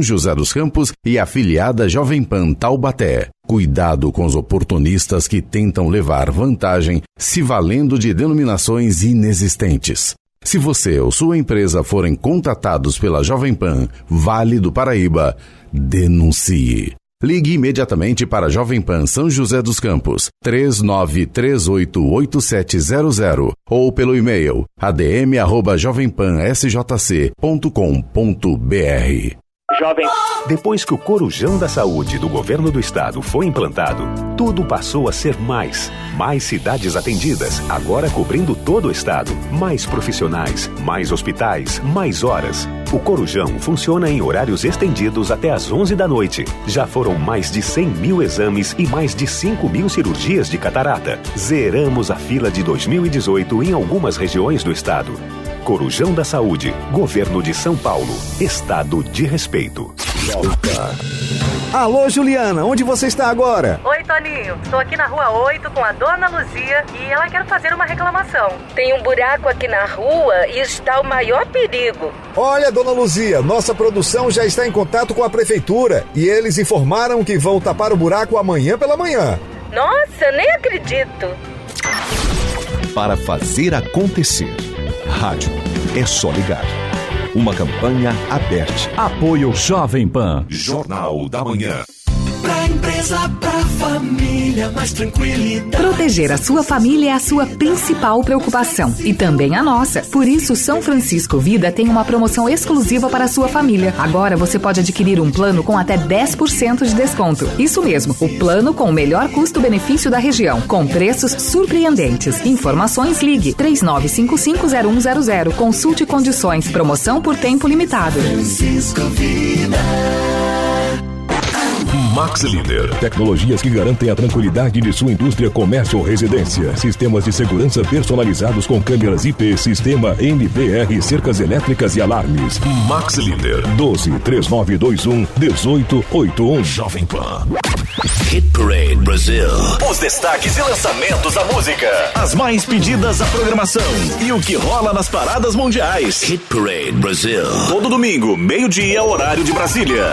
José dos Campos e afiliada Jovem Pan Taubaté. Cuidado com os oportunistas que tentam levar vantagem se valendo de denominações inexistentes. Se você ou sua empresa forem contatados pela Jovem Pan Vale do Paraíba, denuncie. Ligue imediatamente para a Jovem Pan São José dos Campos, 39388700 ou pelo e-mail adm@jovempansjc.com.br. Jovem. Depois que o Corujão da Saúde do Governo do Estado foi implantado, tudo passou a ser mais. Mais cidades atendidas, agora cobrindo todo o Estado. Mais profissionais, mais hospitais, mais horas. O Corujão funciona em horários estendidos até às 11 da noite. Já foram mais de 100 mil exames e mais de 5 mil cirurgias de catarata. Zeramos a fila de 2018 em algumas regiões do Estado. Corujão da Saúde, Governo de São Paulo, Estado de Respeito. Alô, Juliana, onde você está agora? Oi, Toninho. Estou aqui na rua 8 com a dona Luzia e ela quer fazer uma reclamação. Tem um buraco aqui na rua e está o maior perigo. Olha, dona Luzia, nossa produção já está em contato com a prefeitura e eles informaram que vão tapar o buraco amanhã pela manhã. Nossa, nem acredito. Para fazer acontecer. Rádio é só ligar. Uma campanha aberta. Apoio Jovem Pan. Jornal da Manhã. Pra empresa, pra família, mais tranquilidade. Proteger a sua família é a sua principal preocupação e também a nossa. Por isso, São Francisco Vida tem uma promoção exclusiva para a sua família. Agora você pode adquirir um plano com até 10% de desconto. Isso mesmo, o plano com o melhor custo-benefício da região, com preços surpreendentes. Informações ligue 39550100. Consulte condições. Promoção por tempo limitado. Francisco Vida. Max Líder. Tecnologias que garantem a tranquilidade de sua indústria, comércio ou residência. Sistemas de segurança personalizados com câmeras IP, sistema MBR, cercas elétricas e alarmes. Max Líder. 12 3921 1881. Jovem Pan. Hit Parade Brasil. Os destaques e lançamentos da música. As mais pedidas da programação. E o que rola nas paradas mundiais. Hit Parade Brasil. Todo domingo, meio-dia, horário de Brasília.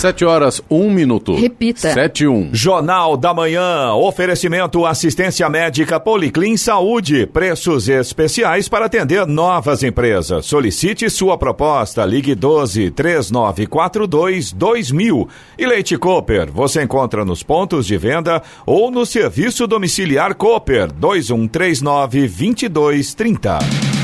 7 horas, 1 minuto. Repita. 7 e 1. Jornal da Manhã. Oferecimento assistência médica Policlin Saúde. Preços especiais para atender novas empresas. Solicite sua proposta. Ligue 12 3942 2000. E Leite Cooper. Você encontra nos pontos de venda ou no serviço domiciliar Cooper 2139 2230.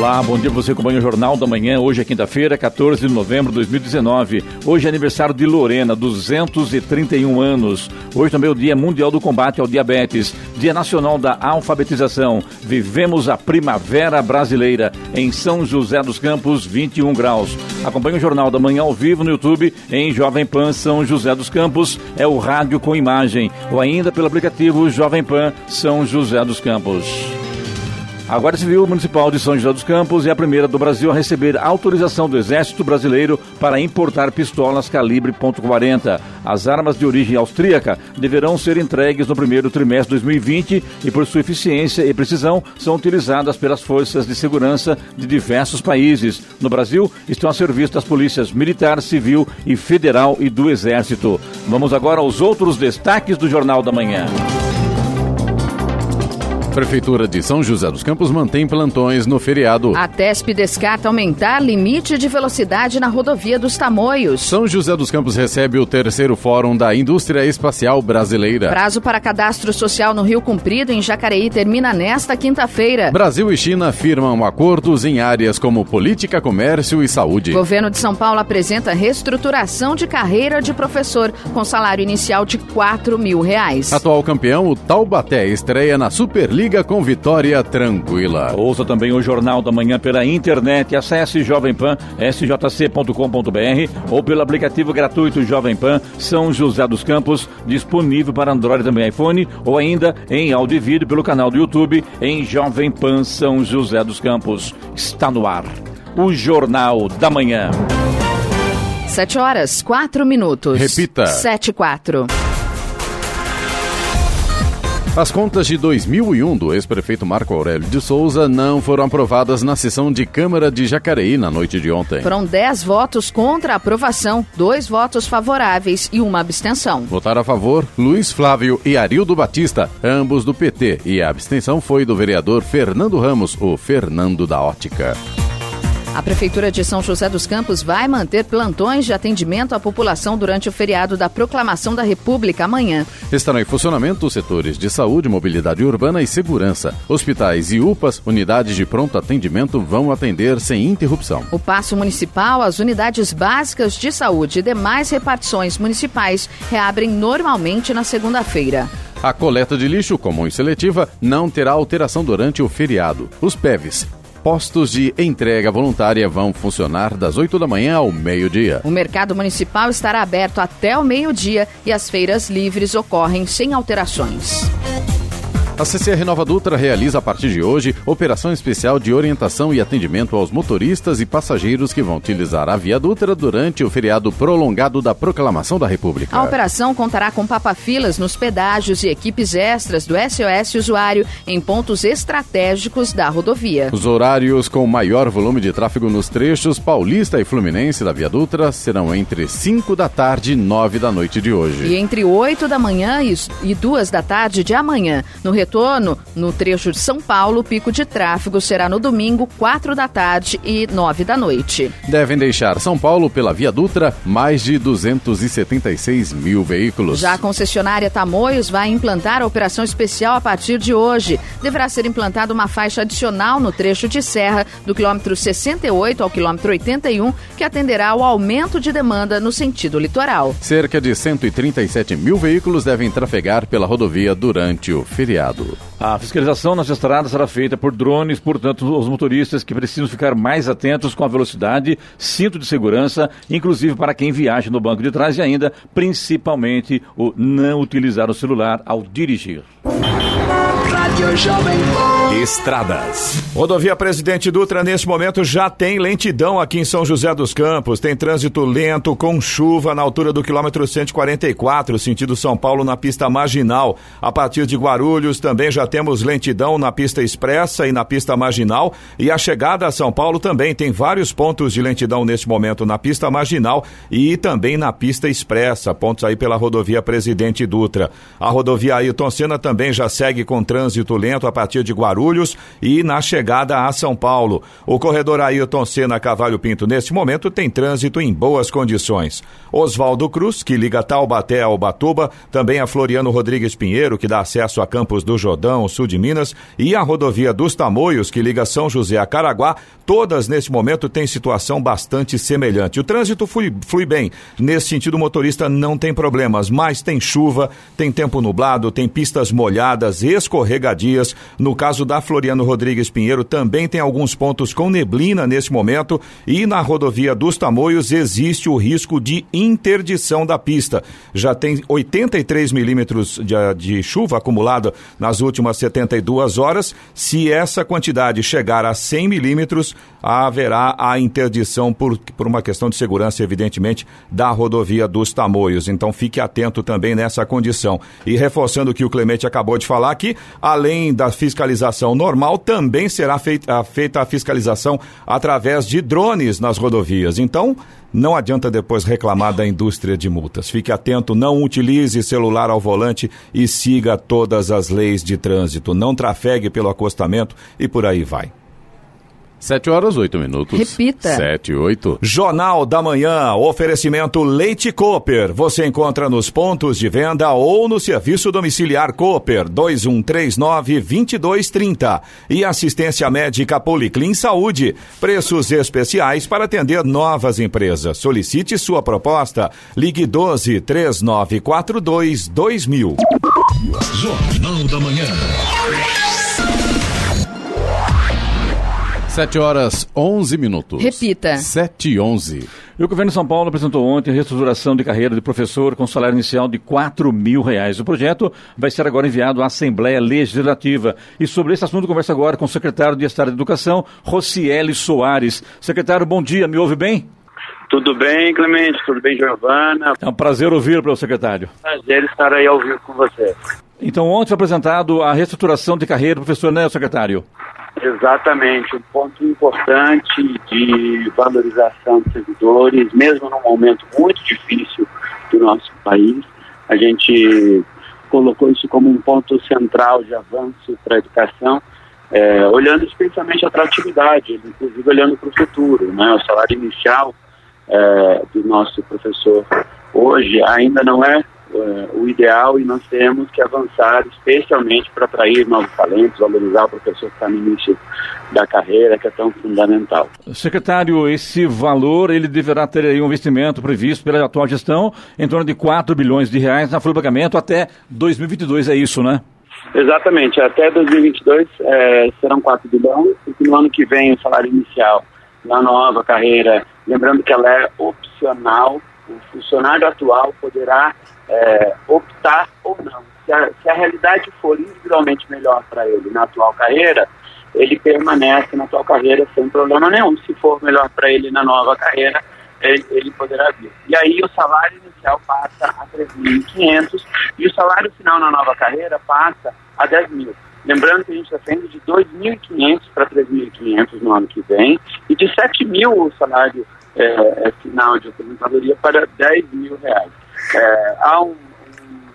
Olá, bom dia você acompanha o Jornal da Manhã. Hoje é quinta-feira, 14 de novembro de 2019. Hoje é aniversário de Lorena, 231 anos. Hoje também é o Dia Mundial do Combate ao Diabetes, Dia Nacional da Alfabetização. Vivemos a Primavera Brasileira em São José dos Campos, 21 graus. Acompanhe o Jornal da Manhã ao vivo no YouTube em Jovem Pan São José dos Campos. É o rádio com imagem ou ainda pelo aplicativo Jovem Pan São José dos Campos. A Guarda Civil Municipal de São José dos Campos é a primeira do Brasil a receber autorização do Exército Brasileiro para importar pistolas calibre .40. As armas de origem austríaca deverão ser entregues no primeiro trimestre de 2020 e por sua eficiência e precisão são utilizadas pelas forças de segurança de diversos países. No Brasil estão a serviço das polícias militar, civil e federal e do Exército. Vamos agora aos outros destaques do Jornal da Manhã. Prefeitura de São José dos Campos mantém plantões no feriado. A TESP descarta aumentar limite de velocidade na rodovia dos Tamoios. São José dos Campos recebe o terceiro Fórum da Indústria Espacial Brasileira. Prazo para cadastro social no Rio Comprido, em Jacareí, termina nesta quinta-feira. Brasil e China firmam acordos em áreas como política, comércio e saúde. Governo de São Paulo apresenta reestruturação de carreira de professor, com salário inicial de 4 mil reais. Atual campeão, o Taubaté estreia na Superliga com vitória tranquila. Ouça também o Jornal da Manhã pela internet. Acesse Jovem Pan, sjc.com.br ou pelo aplicativo gratuito Jovem Pan São José dos Campos, disponível para Android também iPhone ou ainda em áudio e vídeo pelo canal do YouTube em Jovem Pan São José dos Campos. Está no ar. O Jornal da Manhã. Sete horas, quatro minutos. Repita. Sete e quatro. As contas de 2001 do ex-prefeito Marco Aurélio de Souza não foram aprovadas na sessão de Câmara de Jacareí na noite de ontem. Foram dez votos contra a aprovação, dois votos favoráveis e uma abstenção. Votaram a favor Luiz Flávio e Arildo Batista, ambos do PT, e a abstenção foi do vereador Fernando Ramos, o Fernando da Ótica. A Prefeitura de São José dos Campos vai manter plantões de atendimento à população durante o feriado da Proclamação da República amanhã. Estarão em funcionamento os setores de saúde, mobilidade urbana e segurança. Hospitais e UPAs, unidades de pronto atendimento, vão atender sem interrupção. O passo municipal, as unidades básicas de saúde e demais repartições municipais reabrem normalmente na segunda-feira. A coleta de lixo comum e seletiva não terá alteração durante o feriado. Os PEVs postos de entrega voluntária vão funcionar das 8 da manhã ao meio-dia. O mercado municipal estará aberto até o meio-dia e as feiras livres ocorrem sem alterações. A CCR Nova Dutra realiza a partir de hoje operação especial de orientação e atendimento aos motoristas e passageiros que vão utilizar a Via Dutra durante o feriado prolongado da Proclamação da República. A operação contará com papafilas nos pedágios e equipes extras do SOS Usuário em pontos estratégicos da rodovia. Os horários com maior volume de tráfego nos trechos Paulista e Fluminense da Via Dutra serão entre 5 da tarde e 9 da noite de hoje. E entre 8 da manhã e 2 da tarde de amanhã. No retorno, no trecho de São Paulo, o pico de tráfego será no domingo, 4 da tarde e 9 da noite. Devem deixar São Paulo pela Via Dutra mais de 276 mil veículos. Já a concessionária Tamoios vai implantar a operação especial a partir de hoje. Deverá ser implantada uma faixa adicional no trecho de serra do quilômetro 68 ao quilômetro 81, que atenderá ao aumento de demanda no sentido litoral. Cerca de 137 mil veículos devem trafegar pela rodovia durante o feriado. A fiscalização nas estradas será feita por drones, portanto, os motoristas que precisam ficar mais atentos com a velocidade, cinto de segurança, inclusive para quem viaja no banco de trás e ainda, principalmente, o não utilizar o celular ao dirigir. Estradas. Rodovia Presidente Dutra, nesse momento, já tem lentidão aqui em São José dos Campos. Tem trânsito lento, com chuva na altura do quilômetro 144, sentido São Paulo, na pista marginal. A partir de Guarulhos, também já temos lentidão na pista expressa e na pista marginal. E a chegada a São Paulo também tem vários pontos de lentidão nesse momento na pista marginal e também na pista expressa. Pontos aí pela rodovia Presidente Dutra. A rodovia Ailton Senna também já segue com trânsito lento a partir de Guarulhos e na chegada a São Paulo. O corredor Ailton Senna Cavalho Pinto, neste momento, tem trânsito em boas condições. Oswaldo Cruz, que liga Taubaté ao Batuba, também a Floriano Rodrigues Pinheiro, que dá acesso a Campos do Jordão, sul de Minas, e a rodovia dos Tamoios, que liga São José a Caraguá, todas neste momento têm situação bastante semelhante. O trânsito flui, flui bem. Nesse sentido, o motorista não tem problemas, mas tem chuva, tem tempo nublado, tem pistas molhadas, escorregadias. No caso da Floriano Rodrigues Pinheiro, também tem alguns pontos com neblina nesse momento. E na rodovia dos Tamoios existe o risco de interdição da pista. Já tem 83 milímetros de, de chuva acumulada nas últimas 72 horas. Se essa quantidade chegar a 100 milímetros, haverá a interdição por, por uma questão de segurança, evidentemente, da rodovia dos Tamoios. Então fique atento também nessa condição. E reforçando o que o Clemente acabou de falar aqui, além da fiscalização normal, também será feita, feita a fiscalização através de drones nas rodovias. Então, não adianta depois reclamar da indústria de multas. Fique atento, não utilize celular ao volante e siga todas as leis de trânsito. Não trafegue pelo acostamento e por aí vai. 7 horas, 8 minutos. Repita. 7 e 8. Jornal da Manhã, oferecimento Leite Cooper. Você encontra nos pontos de venda ou no serviço domiciliar Cooper 2139-2230. E assistência médica Policlin Saúde. Preços especiais para atender novas empresas. Solicite sua proposta. Ligue 12 3942 2000. Jornal da Manhã. 7 horas 11 minutos. Repita. 7 e 11. E o governo de São Paulo apresentou ontem a reestruturação de carreira de professor com salário inicial de 4 mil reais. O projeto vai ser agora enviado à Assembleia Legislativa. E sobre esse assunto, conversa agora com o secretário de Estado de Educação, Rocieli Soares. Secretário, bom dia, me ouve bem? Tudo bem, Clemente? Tudo bem, Giovana? É um prazer ouvir para o secretário. Prazer estar aí ao vivo com você. Então, ontem foi apresentado a reestruturação de carreira do professor, né, secretário? Exatamente, um ponto importante de valorização de servidores, mesmo num momento muito difícil do nosso país. A gente colocou isso como um ponto central de avanço para a educação, é, olhando especialmente a atratividade, inclusive olhando para o futuro. Né? O salário inicial é, do nosso professor hoje ainda não é, o ideal e nós temos que avançar especialmente para atrair novos talentos, valorizar o professor que está no início da carreira, que é tão fundamental. Secretário, esse valor ele deverá ter um investimento previsto pela atual gestão em torno de 4 bilhões de reais na folha de pagamento até 2022, é isso, né? Exatamente, até 2022 é, serão 4 bilhões e no ano que vem o salário inicial na nova carreira, lembrando que ela é opcional, o funcionário atual poderá é, optar ou não. Se a, se a realidade for individualmente melhor para ele na atual carreira, ele permanece na atual carreira sem problema nenhum. Se for melhor para ele na nova carreira, ele, ele, poderá vir. E aí o salário inicial passa a 3.500 e o salário final na nova carreira passa a 10 mil. Lembrando que a gente está saindo de 2.500 para 3.500 no ano que vem e de 7 mil o salário é, é, final de aposentadoria para 10 mil reais. É, há um,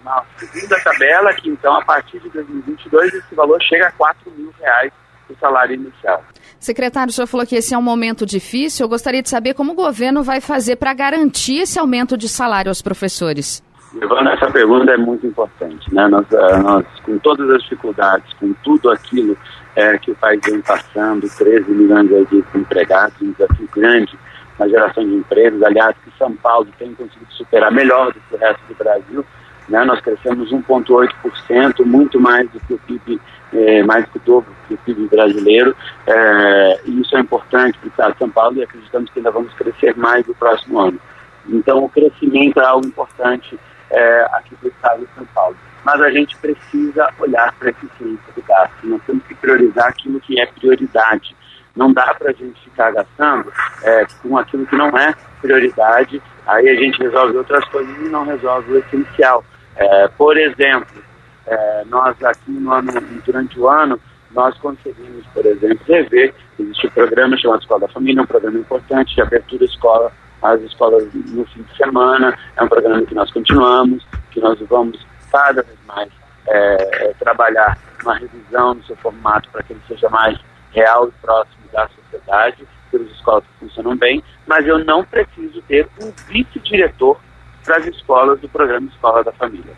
uma segunda tabela que, então, a partir de 2022, esse valor chega a 4 mil reais o salário inicial. Secretário, o senhor falou que esse é um momento difícil. Eu gostaria de saber como o governo vai fazer para garantir esse aumento de salário aos professores. Ivana, essa pergunta é muito importante. Né? Nós, eh, nós, com todas as dificuldades, com tudo aquilo é, que o país vem passando, 13 milhões de empregados, um desafio grande na geração de empregos, aliás, que São Paulo tem conseguido superar melhor do que o resto do Brasil. Né? Nós crescemos 1,8%, muito mais do que o PIB, é, mais que o dobro do PIB brasileiro. É, e isso é importante para o Estado de São Paulo e acreditamos que ainda vamos crescer mais no próximo ano. Então, o crescimento é algo importante é, aqui do Estado de São Paulo. Mas a gente precisa olhar para a eficiência do gasto. Nós temos que priorizar aquilo que é prioridade. Não dá para a gente ficar gastando é, com aquilo que não é prioridade, aí a gente resolve outras coisas e não resolve o essencial. É, por exemplo, é, nós aqui no ano, durante o ano, nós conseguimos, por exemplo, rever, existe um programa chamado Escola da Família, um programa importante de abertura escola às escolas no fim de semana, é um programa que nós continuamos, que nós vamos cada vez mais é, trabalhar uma revisão no seu formato para que ele seja mais real e próximo da sociedade, pelas escolas que funcionam bem, mas eu não preciso ter um vice-diretor para as escolas do programa Escola da Família.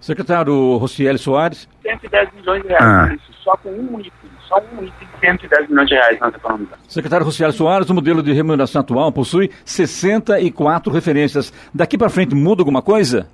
Secretário Rocieli Soares. 110 milhões de reais, ah. isso, só com um item, só um item, 110 milhões de reais nós economizamos. Secretário Rocieli Soares, o modelo de remuneração atual possui 64 referências. Daqui para frente muda alguma coisa?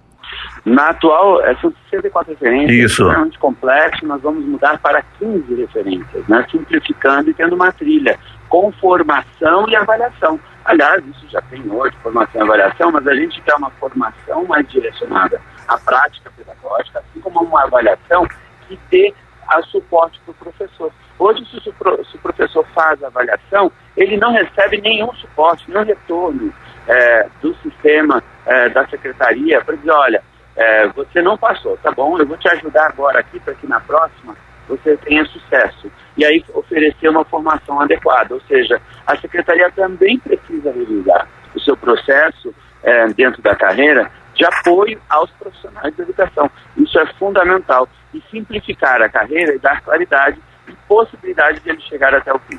Na atual, é, são 64 referências, Isso. extremamente complexo, nós vamos mudar para 15 referências, né, simplificando e tendo uma trilha com formação e avaliação. Aliás, isso já tem hoje, formação e avaliação, mas a gente quer uma formação mais direcionada à prática pedagógica, assim como uma avaliação que dê a suporte para o professor. Hoje, se o professor faz a avaliação, ele não recebe nenhum suporte, nenhum retorno é, do sistema é, da secretaria para dizer, olha, é, você não passou, tá bom, eu vou te ajudar agora aqui para que na próxima você tenha sucesso. E aí oferecer uma formação adequada, ou seja, a secretaria também precisa revisar o seu processo é, dentro da carreira de apoio aos profissionais da educação. Isso é fundamental. E simplificar a carreira e dar claridade e possibilidade de ele chegar até o fim.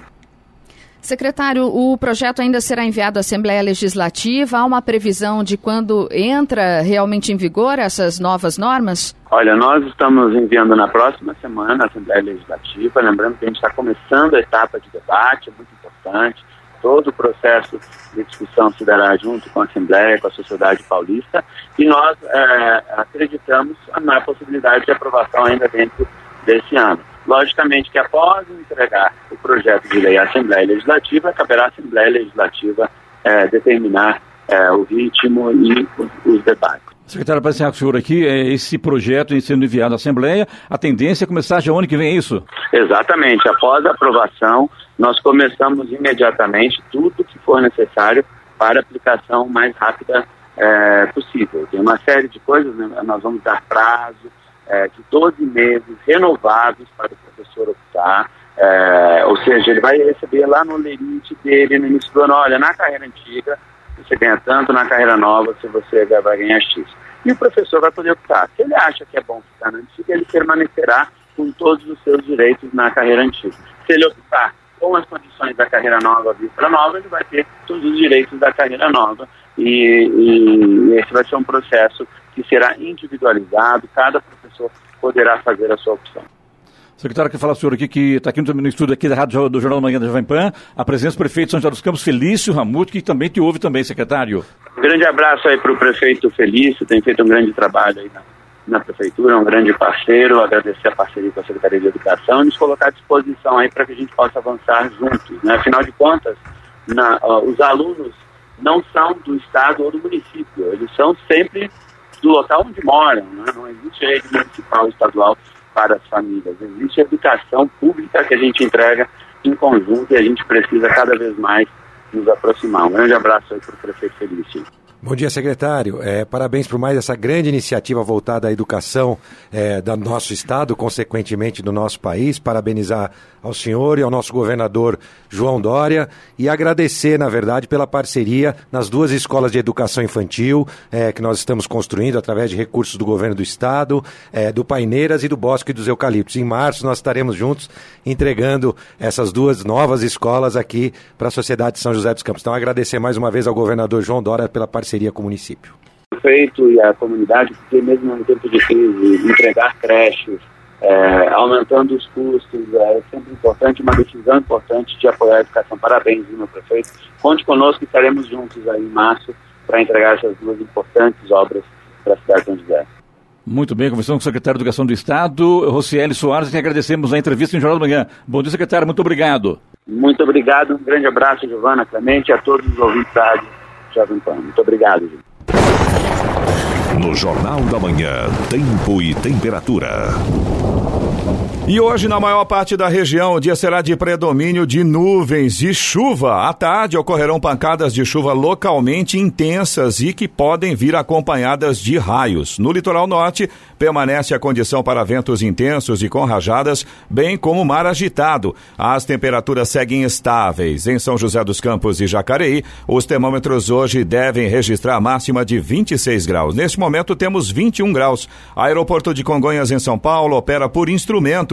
Secretário, o projeto ainda será enviado à Assembleia Legislativa. Há uma previsão de quando entra realmente em vigor essas novas normas? Olha, nós estamos enviando na próxima semana à Assembleia Legislativa. Lembrando que a gente está começando a etapa de debate, é muito importante. Todo o processo de discussão se dará junto com a Assembleia, com a sociedade paulista. E nós é, acreditamos na possibilidade de aprovação ainda dentro desse ano. Logicamente que após entregar o projeto de lei à Assembleia Legislativa, caberá à Assembleia Legislativa é, determinar é, o ritmo e os debates. Secretário, para encerrar com o senhor aqui, é, esse projeto sendo enviado à Assembleia, a tendência é começar já ano que vem, é isso? Exatamente. Após a aprovação, nós começamos imediatamente tudo que for necessário para aplicação mais rápida é, possível. Tem uma série de coisas, né? nós vamos dar prazo é, de 12 meses renovados para o professor optar, é, ou seja, ele vai receber lá no lerite dele no início do ano, olha, na carreira antiga você ganha tanto, na carreira nova se você vai ganhar X. E o professor vai poder optar. Se ele acha que é bom ficar na antiga, ele permanecerá com todos os seus direitos na carreira antiga. Se ele optar com as condições da carreira nova para nova, ele vai ter todos os direitos da carreira nova. E, e, esse vai ser um processo que será individualizado, cada professor poderá fazer a sua opção. Secretário, quer falar o senhor aqui que está aqui no, estúdio aqui da Rádio do Jornal da Manhã da Jovem Pan, a presença do prefeito São José dos Campos, Felício Ramute, que também te ouve também, secretário. Um grande abraço aí para o prefeito Felício, tem feito um grande trabalho aí na, na prefeitura, um grande parceiro, agradecer a parceria com a Secretaria de Educação e nos colocar à disposição aí para que a gente possa avançar juntos. Né? Afinal de contas, na, os alunos não são do estado ou do município, eles são sempre do local onde moram, né? não existe rede municipal estadual para as famílias. Existe educação pública que a gente entrega em conjunto e a gente precisa cada vez mais nos aproximar. Um grande abraço aí para o prefeito Felício. Bom dia, secretário. É, parabéns por mais essa grande iniciativa voltada à educação é, do nosso estado, consequentemente do nosso país. Parabenizar ao senhor e ao nosso governador João Dória e agradecer, na verdade, pela parceria nas duas escolas de educação infantil é, que nós estamos construindo através de recursos do governo do estado, é, do Paineiras e do Bosque dos Eucaliptos. Em março nós estaremos juntos entregando essas duas novas escolas aqui para a sociedade de São José dos Campos. Então, agradecer mais uma vez ao governador João Dória pela parceria com o município? Prefeito e a comunidade, porque mesmo no tempo de crise, entregar creches, é, aumentando os custos, é sempre importante, uma decisão importante de apoiar a educação. Parabéns, meu prefeito. Conte conosco, estaremos juntos aí em março para entregar essas duas importantes obras para a cidade de São José. Muito bem, conversando com o secretário de Educação do Estado, Rocieli Soares, que agradecemos a entrevista em Jornal da Manhã. Bom dia, secretário, muito obrigado. Muito obrigado, um grande abraço, Giovana Clemente, a todos os ouvintes da rádio Jovem Pan. Muito obrigado, gente. No Jornal da Manhã, Tempo e Temperatura. E hoje, na maior parte da região, o dia será de predomínio de nuvens e chuva. À tarde, ocorrerão pancadas de chuva localmente intensas e que podem vir acompanhadas de raios. No litoral norte, permanece a condição para ventos intensos e com rajadas, bem como mar agitado. As temperaturas seguem estáveis. Em São José dos Campos e Jacareí, os termômetros hoje devem registrar máxima de 26 graus. Neste momento, temos 21 graus. Aeroporto de Congonhas, em São Paulo, opera por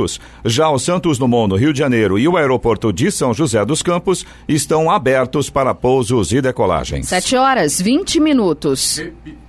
instrumentos já o Santos Dumont, no Rio de Janeiro, e o aeroporto de São José dos Campos estão abertos para pousos e decolagens. 7 horas 20 minutos.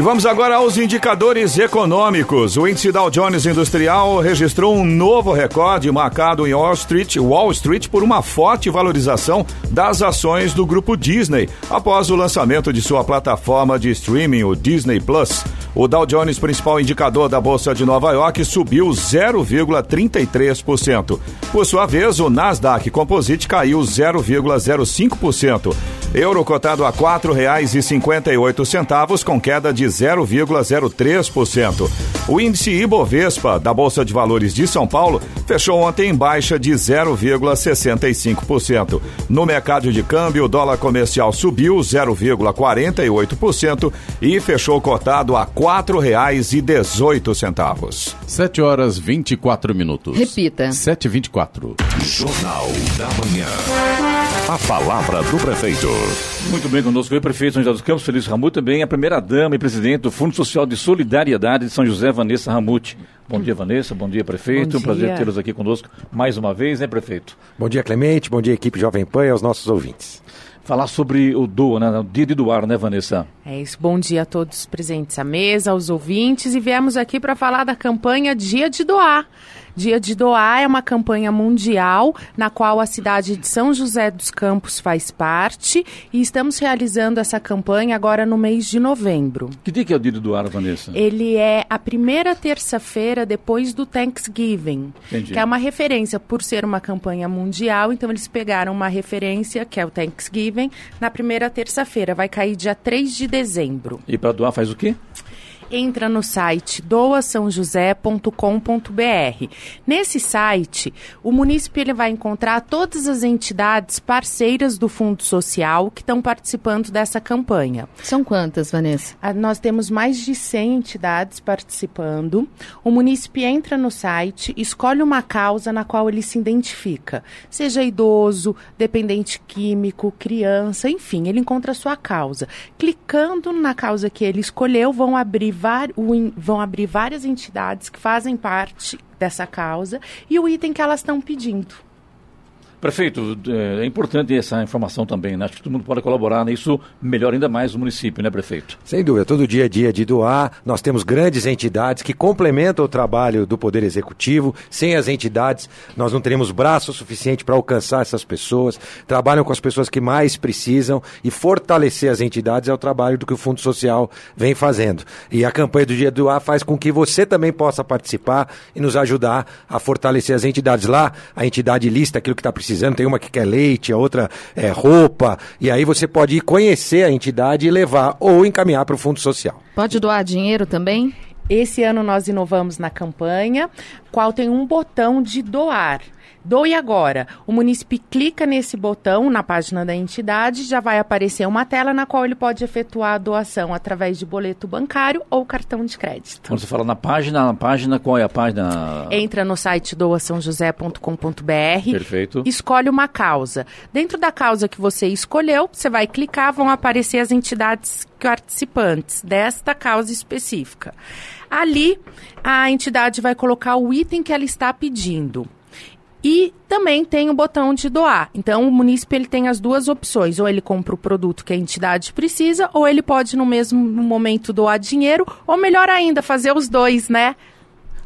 E vamos agora aos indicadores econômicos. O índice Dow Jones Industrial registrou um novo recorde marcado em Wall Street, Wall Street por uma forte valorização das ações do grupo Disney após o lançamento de sua plataforma de streaming, o Disney Plus. O Dow Jones, principal indicador da Bolsa de Nova York, subiu 0,33%. Por sua vez, o Nasdaq Composite caiu 0,05%. Euro cotado a R$ 4,58 com queda de 0,03%. O índice Ibovespa da Bolsa de Valores de São Paulo fechou ontem em baixa de 0,65%. No mercado de câmbio, o dólar comercial subiu 0,48% e fechou cotado a R$ 4,18. 7 horas 24 minutos. Repita. 7h24. Jornal da Manhã. A palavra do prefeito. Muito bem, conosco o prefeito São José dos Campos, Feliz Ramute, também a primeira-dama e presidente do Fundo Social de Solidariedade de São José, Vanessa Ramute. Bom dia, Vanessa. Bom dia, prefeito. Bom um prazer tê-los aqui conosco mais uma vez, né, prefeito? Bom dia, Clemente. Bom dia, equipe Jovem Pan e aos nossos ouvintes. Falar sobre o doa, né? O dia de doar, né, Vanessa? É isso. Bom dia a todos presentes à mesa, aos ouvintes. E viemos aqui para falar da campanha Dia de Doar Dia de Doar é uma campanha mundial na qual a cidade de São José dos Campos faz parte e estamos realizando essa campanha agora no mês de novembro. Que dia que é o dia de doar, Vanessa? Ele é a primeira terça-feira depois do Thanksgiving, Entendi. que é uma referência por ser uma campanha mundial, então eles pegaram uma referência, que é o Thanksgiving, na primeira terça-feira, vai cair dia 3 de dezembro. E para doar faz o quê? Entra no site doaçãojosé.com.br. Nesse site, o município ele vai encontrar todas as entidades parceiras do Fundo Social que estão participando dessa campanha. São quantas, Vanessa? Ah, Nós temos mais de 100 entidades participando. O município entra no site, escolhe uma causa na qual ele se identifica, seja idoso, dependente químico, criança, enfim, ele encontra a sua causa. Clicando na causa que ele escolheu, vão abrir, var- vão abrir várias entidades que fazem parte dessa causa e o item que elas estão pedindo. Prefeito, é é importante essa informação também, né? Acho que todo mundo pode colaborar nisso, melhor ainda mais o município, né, prefeito? Sem dúvida, todo dia é dia de doar. Nós temos grandes entidades que complementam o trabalho do Poder Executivo. Sem as entidades, nós não teremos braço suficiente para alcançar essas pessoas. Trabalham com as pessoas que mais precisam e fortalecer as entidades é o trabalho do que o Fundo Social vem fazando. E a campanha do Dia do Doar faz com que você também possa participar e nos ajudar a fortalecer as entidades. Lá, a entidade lista aquilo que está precisando. Tem uma que quer leite, a outra é roupa. E aí você pode ir conhecer a entidade e levar ou encaminhar para o Fundo Social. Pode doar dinheiro também? Esse ano nós inovamos na campanha, qual tem um botão de doar. Doe agora. O município clica nesse botão na página da entidade, já vai aparecer uma tela na qual ele pode efetuar a doação através de boleto bancário ou cartão de crédito. Quando você fala na página, na página, qual é a página? Entra no site doaçãojosé.com.br. Perfeito. Escolhe uma causa. Dentro da causa que você escolheu, você vai clicar, vão aparecer as entidades participantes desta causa específica. Ali, a entidade vai colocar o item que ela está pedindo. E também tem o botão de doar. Então, o munícipe ele tem as duas opções. Ou ele compra o produto que a entidade precisa, ou ele pode, no mesmo momento, doar dinheiro, ou melhor ainda, fazer os dois, né?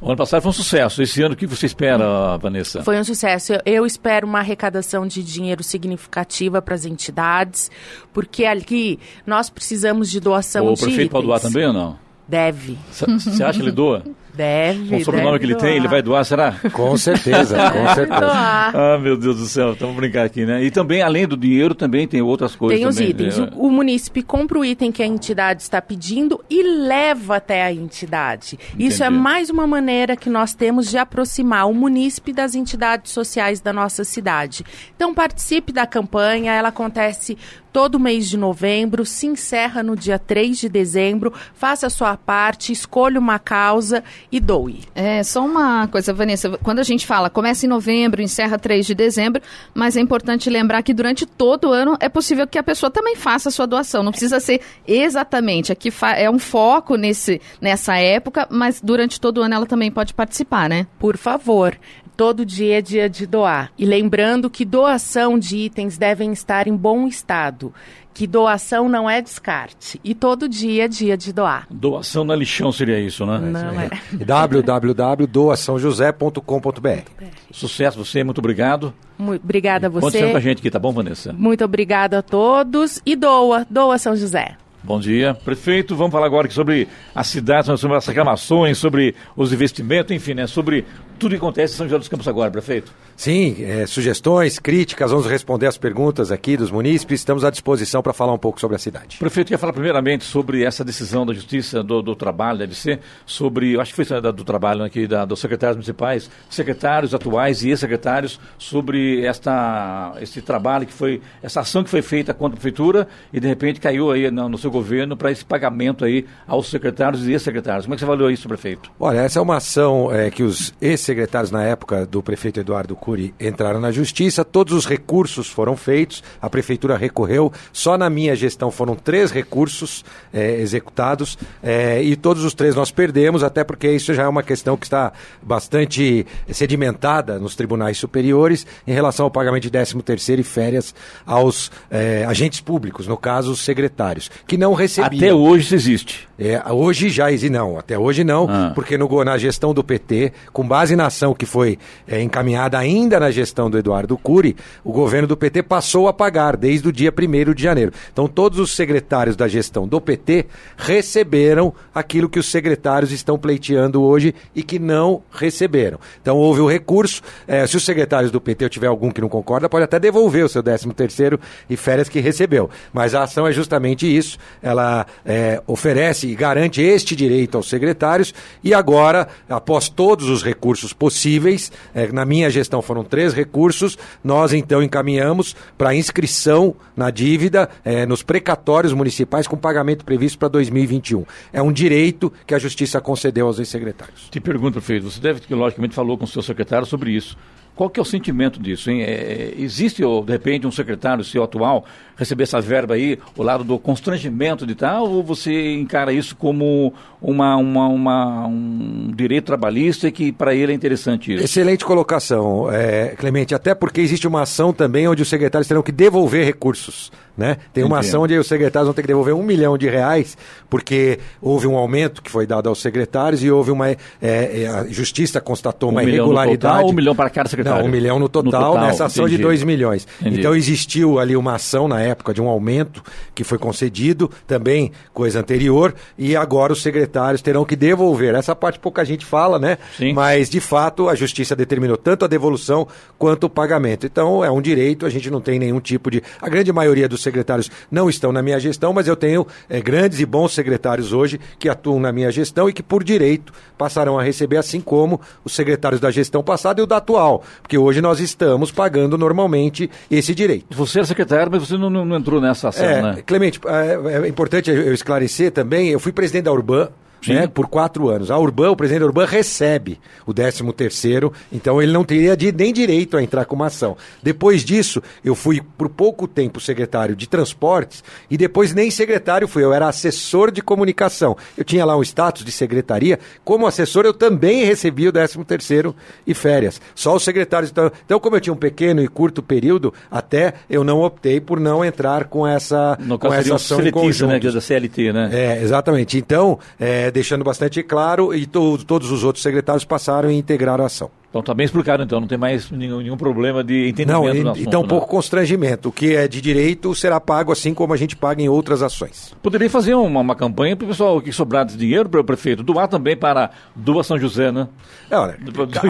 O ano passado foi um sucesso. Esse ano, o que você espera, Vanessa? Foi um sucesso. Eu, eu espero uma arrecadação de dinheiro significativa para as entidades, porque aqui nós precisamos de doação o de prefeito pode doar itens. também ou não? Deve. Você acha que ele doa? Deve. Com o sobrenome deve que ele tem, doar. ele vai doar, será? Com certeza, com certeza. doar. Ah, meu Deus do céu, estamos brincando aqui, né? E também, além do dinheiro, também tem outras coisas. Tem os também, itens. né? O, o munícipe compra o item que a entidade está pedindo e leva até a entidade. Isso é Entendi. mais uma maneira que nós temos de aproximar o munícipe das entidades sociais da nossa cidade. Então participe da campanha, ela acontece todo mês de novembro, se encerra no dia 3 de dezembro, faça a sua parte, escolha uma causa e doe. É, só uma coisa, Vanessa. Quando a gente fala começa em novembro, encerra 3 de dezembro, mas é importante lembrar que durante todo o ano é possível que a pessoa também faça a sua doação. Não precisa ser exatamente. Aqui é um foco nesse, nessa época, mas durante todo o ano ela também pode participar, né? Por favor, todo dia é dia de doar. E lembrando que doação de itens devem estar em bom estado, que doação não é descarte. E todo dia é dia de doar. Doação na lixão seria isso, né? Não é. www.doaçãojosé.com.br Sucesso você, muito obrigado. Mu- Obrigada a Conte sempre com a você. gente aqui, tá bom, Vanessa? Muito obrigada a todos. E doa, doa São José. Bom dia. Prefeito, vamos falar agora aqui sobre a cidade, sobre as reclamações, sobre os investimentos, enfim, né? Sobre tudo que acontece em São José dos Campos agora, prefeito. Sim, é, sugestões, críticas, vamos responder as perguntas aqui dos munícipes. Estamos à disposição para falar um pouco sobre a cidade. Prefeito, ia falar primeiramente sobre essa decisão da Justiça do, do Trabalho, deve ser, sobre, acho que foi da- do trabalho aqui, da, dos secretários municipais, secretários atuais e ex-secretários, sobre esta, esse trabalho que foi, essa ação que foi feita contra a prefeitura e de repente caiu aí no, no seu governo para esse pagamento aí aos secretários e ex-secretários. Como é que você avaliou isso, prefeito? Olha, essa é uma ação é, que os ex-secretários na época do prefeito Eduardo Cury entraram na justiça, todos os recursos foram feitos, a prefeitura recorreu, só na minha gestão foram três recursos é, executados é, e todos os três nós perdemos, até porque isso já é uma questão que está bastante sedimentada nos tribunais superiores em relação ao pagamento de 13 terceiro e férias aos é, agentes públicos, no caso os secretários, que não recebiam. Até hoje isso existe. É, hoje já existe, não, até hoje não, Ah. porque no, na gestão do PT, com base buziнаção que foi é, encaminhada ainda na gestão do Eduardo Cury, o governo do PT passou a pagar desde o dia 1 de janeiro. Então, todos os secretários da gestão do PT receberam aquilo que os secretários estão pleiteando hoje e que não receberam. Então, houve o recurso. É, se os secretários do PT, tiver algum que não concorda, pode até devolver o seu 13 terceiro e férias que recebeu. Mas a ação é justamente isso. Ela é, oferece e garante este direito aos secretários e agora, após todos os recursos possíveis, é, na minha gestão foram três recursos, nós então encaminhamos para inscrição na dívida é, nos precatórios municipais com pagamento previsto para 2021. É um direito que a Justiça concedeu aos ex-secretários. Te pergunto, prefeito, você deve logicamente falou com o seu secretário sobre isso. Qual que é o sentimento disso? Hein? É, existe, ou, de repente, um secretário seu atual receber essa verba aí, o lado do constrangimento de tal, ou você encara isso como uma, uma, uma um direito trabalhista que para ele é interessante isso? Excelente colocação, é, Clemente, até porque existe uma ação também onde os secretários terão que devolver recursos. Né? Tem uma Entendo. ação onde os secretários vão ter que devolver um milhão de reais, porque houve um aumento que foi dado aos secretários e houve uma. É, é a justiça constatou um uma irregularidade. Total, um milhão para cada secretário? Não, um milhão no total, no total nessa ação entendi. de dois milhões. Entendi. Então existiu ali uma ação na época de um aumento que foi concedido, também coisa anterior, e agora os secretários terão que devolver. Essa parte pouca gente fala, né? Sim. Mas de fato a justiça determinou tanto a devolução quanto o pagamento. Então é um direito, a gente não tem nenhum tipo de. A grande maioria dos secretários não estão na minha gestão, mas eu tenho é, grandes e bons secretários hoje que atuam na minha gestão e que, por direito, passarão a receber, assim como os secretários da gestão passada e o da atual, porque hoje nós estamos pagando normalmente esse direito. Você é secretário, mas você não, não entrou nessa ação, é, né? Clemente, é, é importante eu esclarecer também, eu fui presidente da Urban né, por quatro anos. A Urban, o presidente da Urban recebe o 13 terceiro, então ele não teria de, nem direito a entrar com uma ação. Depois disso, eu fui por pouco tempo secretário de transportes e depois nem secretário fui, eu era assessor de comunicação. Eu tinha lá um status de secretaria, como assessor eu também recebia o 13 terceiro e férias. Só os secretários. Então, então, como eu tinha um pequeno e curto período, até eu não optei por não entrar com essa, no com essa ação em conjunto. Né, da CLT, né? É, exatamente. Então, é, deixando bastante claro e to, todos os outros secretários passaram e integraram a ação. Então está bem explicado, então, não tem mais nenhum, nenhum problema de entendimento não, assunto, Então, um pouco constrangimento. O que é de direito será pago assim como a gente paga em outras ações. Poderia fazer uma, uma campanha para o pessoal que sobrar de dinheiro para o prefeito doar também para Doa São José, né? É, olha,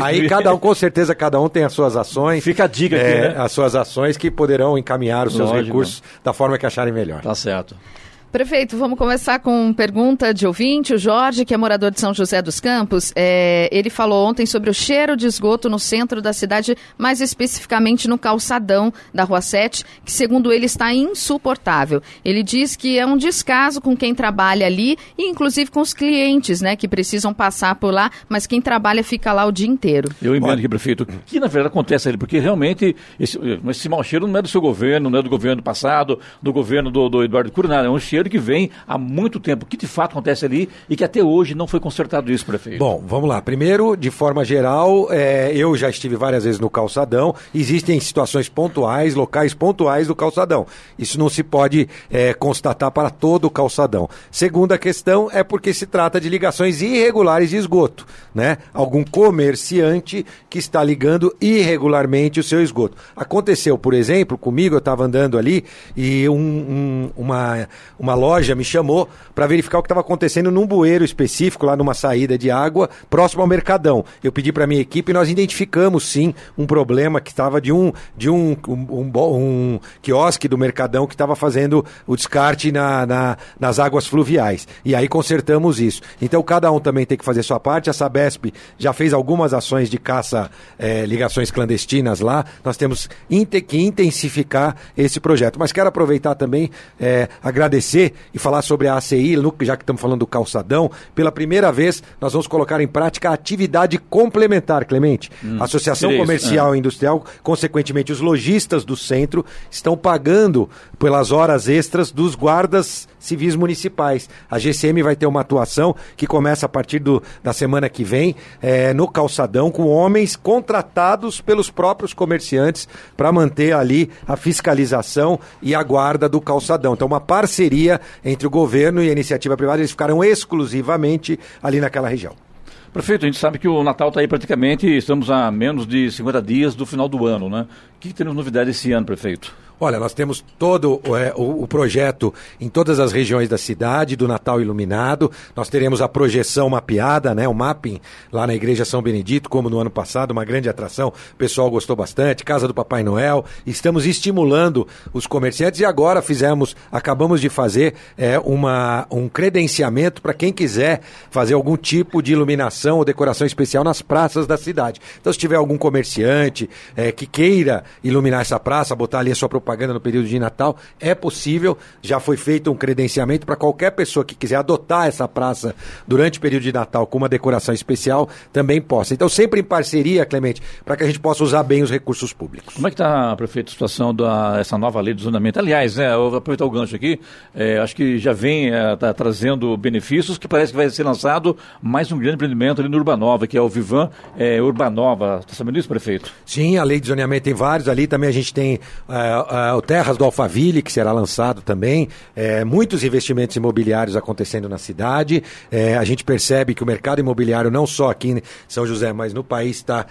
aí cada um, com certeza, cada um tem as suas ações. Fica a dica aqui, é, né? As suas ações que poderão encaminhar os seus Lógico. recursos da forma que acharem melhor. Tá certo. Prefeito, vamos começar com pergunta de ouvinte. O Jorge, que é morador de São José dos Campos, é, ele falou ontem sobre o cheiro de esgoto no centro da cidade, mais especificamente no calçadão da Rua 7, que segundo ele está insuportável. Ele diz que é um descaso com quem trabalha ali e inclusive com os clientes, né, que precisam passar por lá, mas quem trabalha fica lá o dia inteiro. Eu emendo aqui, prefeito, o que na verdade acontece ali? Porque realmente esse, esse mau cheiro não é do seu governo, não é do governo passado, do governo do, do Eduardo Curinado, é um cheiro que vem há muito tempo. O que de fato acontece ali e que até hoje não foi consertado isso, prefeito? Bom, vamos lá. Primeiro, de forma geral, é, eu já estive várias vezes no calçadão. Existem situações pontuais, locais pontuais do calçadão. Isso não se pode é, constatar para todo o calçadão. Segunda questão é porque se trata de ligações irregulares de esgoto, né? Algum comerciante que está ligando irregularmente o seu esgoto. Aconteceu, por exemplo, comigo, eu estava andando ali e um, um, uma, uma loja me chamou para verificar o que estava acontecendo num bueiro específico, lá numa saída de água, próximo ao Mercadão. Eu pedi para minha equipe e nós identificamos sim um problema que estava de um de um, um, um, um quiosque do Mercadão que estava fazendo o descarte na, na, nas águas fluviais. E aí consertamos isso. Então cada um também tem que fazer sua parte. A Sabesp já fez algumas ações de caça, é, ligações clandestinas lá. Nós temos que intensificar esse projeto. Mas quero aproveitar também, é, agradecer e falar sobre a ACI, já que estamos falando do calçadão. Pela primeira vez, nós vamos colocar em prática a atividade complementar, Clemente. Hum, Associação Comercial é. e Industrial, consequentemente, os lojistas do centro estão pagando pelas horas extras dos guardas civis municipais. A GCM vai ter uma atuação que começa a partir do, da semana que vem é, no calçadão com homens contratados pelos próprios comerciantes para manter ali a fiscalização e a guarda do calçadão. Então, uma parceria entre o governo e a iniciativa privada, eles ficaram exclusivamente ali naquela região. Prefeito, a gente sabe que o Natal está aí praticamente, estamos a menos de 50 dias do final do ano, né? O que, que temos novidade esse ano, prefeito? Olha, nós temos todo é, o, o, projeto em todas as regiões da cidade, do Natal iluminado. Nós teremos a projeção mapeada, né, o mapping lá na Igreja São Benedito, como no ano passado, uma grande atração. O pessoal gostou bastante, Casa do Papai Noel. Estamos estimulando os comerciantes e agora fizemos, acabamos de fazer é, uma, um credenciamento para quem quiser fazer algum tipo de iluminação ou decoração especial nas praças da cidade. Então, se tiver algum comerciante é, que queira iluminar essa praça, botar ali a sua propaganda no período de Natal, é possível. Já foi feito um credenciamento para qualquer pessoa que quiser adotar essa praça durante o período de Natal com uma decoração especial, também possa. Então, sempre em parceria, Clemente, para que a gente possa usar bem os recursos públicos. Como é que está, prefeito, a situação dessa nova lei de zonamento? Aliás, né, eu vou aproveitar o gancho aqui, é, acho que já vem é, tá trazendo benefícios, que parece que vai ser lançado mais um grande empreendimento ali no Urbanova, que é o Vivan é, Urbanova. Está sabendo disso, prefeito? Sim, a lei de zoneamento tem vários ali. Também a gente tem é, o Terras do Alphaville, que será lançado também. É, muitos investimentos imobiliários acontecendo na cidade. É, a gente percebe que o mercado imobiliário, não só aqui em São José, mas no país, está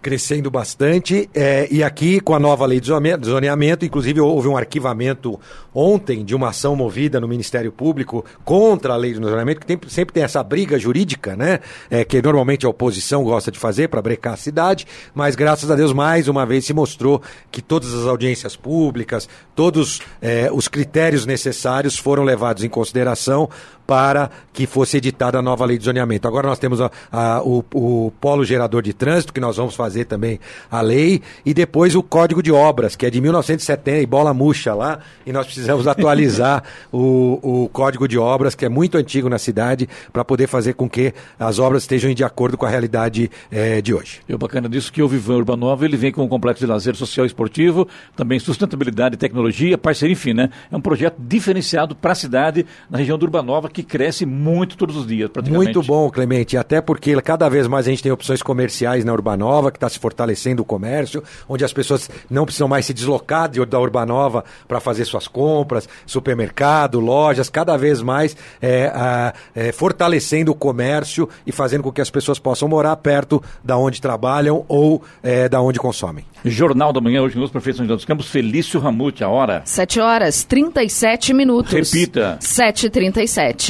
crescendo bastante. É, e aqui, com a nova lei de zoneamento, inclusive houve um arquivamento ontem de uma ação movida no Ministério Público contra a lei de zoneamento, que tem, sempre tem essa briga jurídica, né? É, que normalmente a oposição gosta de fazer para brecar a cidade, mas graças a Deus, mais uma vez, se mostrou que todas as audiências públicas, todos é, os critérios necessários foram levados em consideração para que fosse editada a nova lei de zoneamento. Agora nós temos a, a, o, o polo gerador de trânsito, que nós vamos fazer também a lei, e depois o Código de Obras, que é de 1970, e bola murcha lá, e nós precisamos atualizar o, o Código de Obras, que é muito antigo na cidade, para poder fazer com que as obras estejam de acordo com a realidade é, de hoje. E o bacana disso é que o Vivan Urbanova, ele vem com um complexo de lazer social e esportivo, também sustentabilidade e tecnologia, parceria, enfim, né? É um projeto diferenciado para a cidade, na região do Urbanova, que que cresce muito todos os dias, praticamente. Muito bom, Clemente. Até porque cada vez mais a gente tem opções comerciais na Urbanova, que está se fortalecendo o comércio, onde as pessoas não precisam mais se deslocar de, da Urbanova para fazer suas compras, supermercado, lojas, cada vez mais é, a, é, fortalecendo o comércio e fazendo com que as pessoas possam morar perto da onde trabalham ou é, da onde consomem. Jornal da Manhã, hoje nos Prefeito São José dos Campos, Felício Ramute, a hora? 7 horas 37 minutos. Repita. 7h37.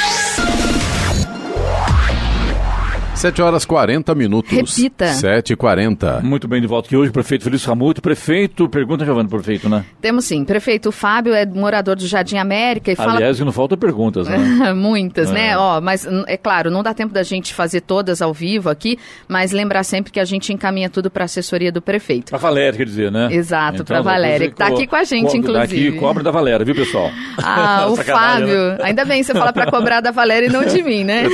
7 horas 40 minutos. Repita. 7 e 40 Muito bem, de volta aqui hoje, prefeito Felício Ramuto. Prefeito, pergunta, Giovanni, prefeito, né? Temos sim. Prefeito, o Fábio é morador do Jardim América e fala... Aliás, não falta perguntas, né? Muitas, é. né? Ó, mas é claro, não dá tempo da gente fazer todas ao vivo aqui, mas lembrar sempre que a gente encaminha tudo para a assessoria do prefeito. Pra Valéria, quer dizer, né? Exato, então, para Valéria, que tá aqui com a gente, inclusive. Aqui, cobra da Valéria, viu, pessoal? Ah, o Fábio. Né? Ainda bem, você fala para cobrar da Valéria e não de mim, né?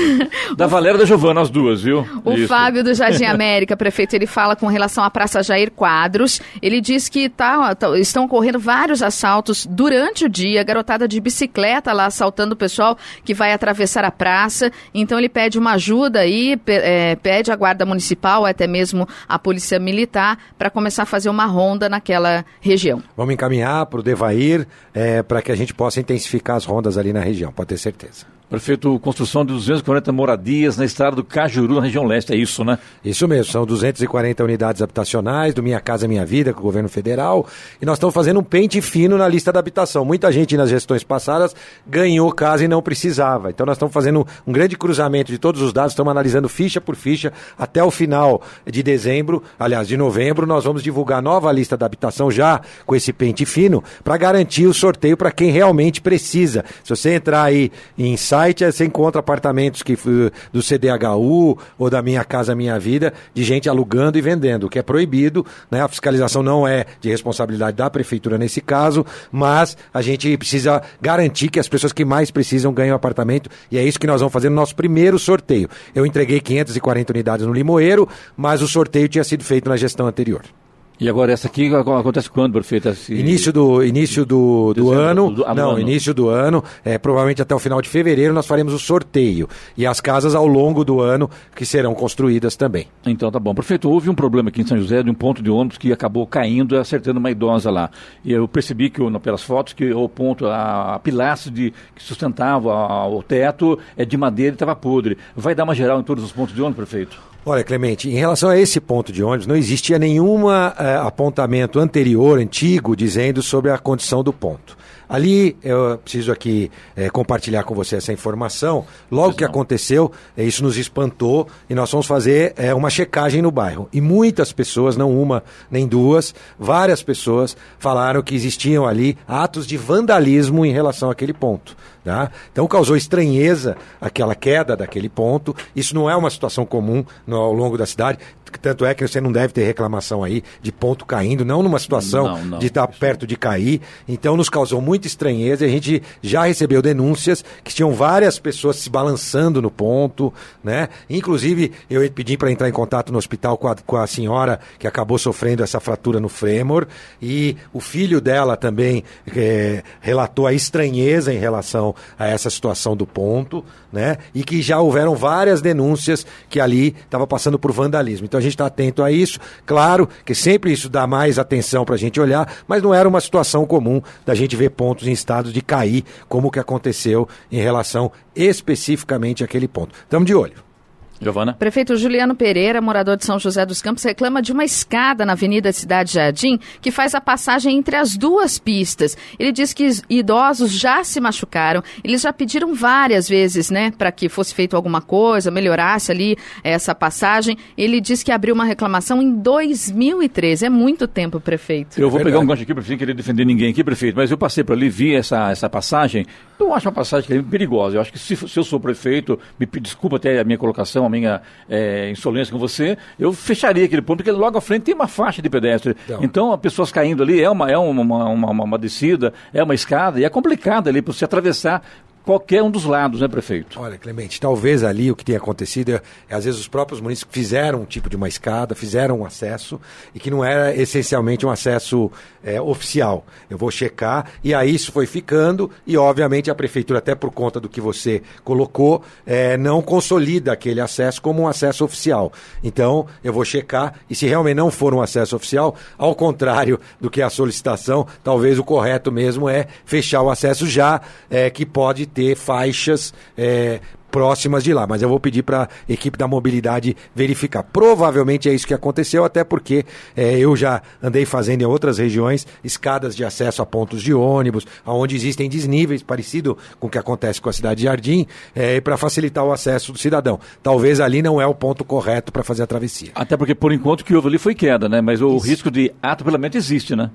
Da Valéria e da Giovana, as duas, viu? O Isso. Fábio do Jardim América, prefeito, ele fala com relação à Praça Jair Quadros. Ele diz que tá, tá, estão ocorrendo vários assaltos durante o dia, garotada de bicicleta lá assaltando o pessoal que vai atravessar a praça. Então ele pede uma ajuda aí, é, pede a guarda municipal, até mesmo a polícia militar, para começar a fazer uma ronda naquela região. Vamos encaminhar para o Devair, é, para que a gente possa intensificar as rondas ali na região, pode ter certeza. Prefeito, construção de 240 moradias na estrada do Cajuru, na região leste, é isso, né? Isso mesmo, são 240 unidades habitacionais do Minha Casa Minha Vida, com o governo federal, e nós estamos fazendo um pente fino na lista da habitação. Muita gente nas gestões passadas ganhou casa e não precisava. Então nós estamos fazendo um grande cruzamento de todos os dados, estamos analisando ficha por ficha, até o final de dezembro, aliás, de novembro, nós vamos divulgar a nova lista da habitação já com esse pente fino, para garantir o sorteio para quem realmente precisa. Se você entrar aí em site você encontra apartamentos que do CDHU ou da Minha Casa Minha Vida, de gente alugando e vendendo, o que é proibido, né? A fiscalização não é de responsabilidade da prefeitura nesse caso, mas a gente precisa garantir que as pessoas que mais precisam ganhem apartamento e é isso que nós vamos fazer no nosso primeiro sorteio. Eu entreguei 540 unidades no Limoeiro, mas o sorteio tinha sido feito na gestão anterior. E agora essa aqui acontece quando, prefeito? Esse... Início do, início do, do Dezembro, ano. do- ah, do não, ano. início do ano. É, provavelmente até o final de fevereiro nós faremos o sorteio. E as casas ao longo do ano que serão construídas também. Então tá bom. Prefeito, houve um problema aqui em São José de um ponto de ônibus que acabou caindo e acertando uma idosa lá. E eu percebi que, pelas fotos, que o ponto, a, a pilastre de, que sustentava a- o teto é de madeira e estava podre. Vai dar uma geral em todos os pontos de ônibus, prefeito? Olha, Clemente, em relação a esse ponto de ônibus, não existia nenhum apontamento anterior, antigo, dizendo sobre a condição do ponto. Ali, eu preciso aqui eh, compartilhar com você essa informação. Logo que aconteceu, eh, isso nos espantou e nós fomos fazer eh, uma checagem no bairro. E muitas pessoas, não uma nem duas, várias pessoas falaram que existiam ali atos de vandalismo em relação àquele ponto. Tá? Então causou estranheza aquela queda daquele ponto. Isso não é uma situação comum no- ao longo da cidade. Tanto é que você não deve ter reclamação aí de ponto caindo, não numa situação Não, não. de estar perto de cair. Então nos causou muita estranheza. e A gente já recebeu denúncias que tinham várias pessoas se balançando no ponto, né? Inclusive eu pedi para entrar em contato no hospital com a, com a senhora que acabou sofrendo essa fratura no fêmur e o filho dela também eh, relatou a estranheza em relação a essa situação do ponto, né? E que já houveram várias denúncias que ali estava passando por vandalismo. Então a gente está atento a isso. Claro que sempre isso dá mais atenção para a gente olhar, mas não era uma situação comum da gente ver pontos em estado de cair, como o que aconteceu em relação especificamente àquele ponto. Estamos de olho. Giovana? Prefeito Juliano Pereira, morador de São José dos Campos, reclama de uma escada na Avenida Cidade Jardim que faz a passagem entre as duas pistas. Ele diz que os idosos já se machucaram. Eles já pediram várias vezes, né, para que fosse feito alguma coisa, melhorasse ali essa passagem. Ele diz que abriu uma reclamação em 2013. É muito tempo, prefeito. Eu vou pegar um gancho aqui, prefeito, não querer defender ninguém aqui, prefeito, mas eu passei por ali, vi essa, essa passagem. Eu acho uma passagem é perigosa. Eu acho que se, se eu sou prefeito, me desculpa até a minha colocação, a minha eh, insolência com você, eu fecharia aquele ponto, porque logo à frente tem uma faixa de pedestre. Então. Então, as pessoas caindo ali, é uma, é uma, uma, uma- uma descida, é uma escada, e é complicado ali para você atravessar qualquer um dos lados, né, prefeito? Olha, Clemente, talvez ali o que tenha acontecido é, é, às vezes os próprios municípios fizeram um tipo de uma escada, fizeram um acesso e que não era essencialmente um acesso é, oficial. Eu vou checar e aí isso foi ficando e obviamente a prefeitura, até por conta do que você colocou, é, não consolida aquele acesso como um acesso oficial. Então eu vou checar e se realmente não for um acesso oficial, ao contrário do que a solicitação, talvez o correto mesmo é fechar o acesso já, é, que pode ter faixas é, próximas de lá. Mas eu vou pedir para a equipe da mobilidade verificar. Provavelmente é isso que aconteceu, até porque é, eu já andei fazendo em outras regiões escadas de acesso a pontos de ônibus, onde existem desníveis, parecido com o que acontece com a cidade de Jardim, é, para facilitar o acesso do cidadão. Talvez ali não é o ponto correto para fazer a travessia. Até porque, por enquanto, o que houve ali foi queda, né? Mas o risco de atropelamento existe, né?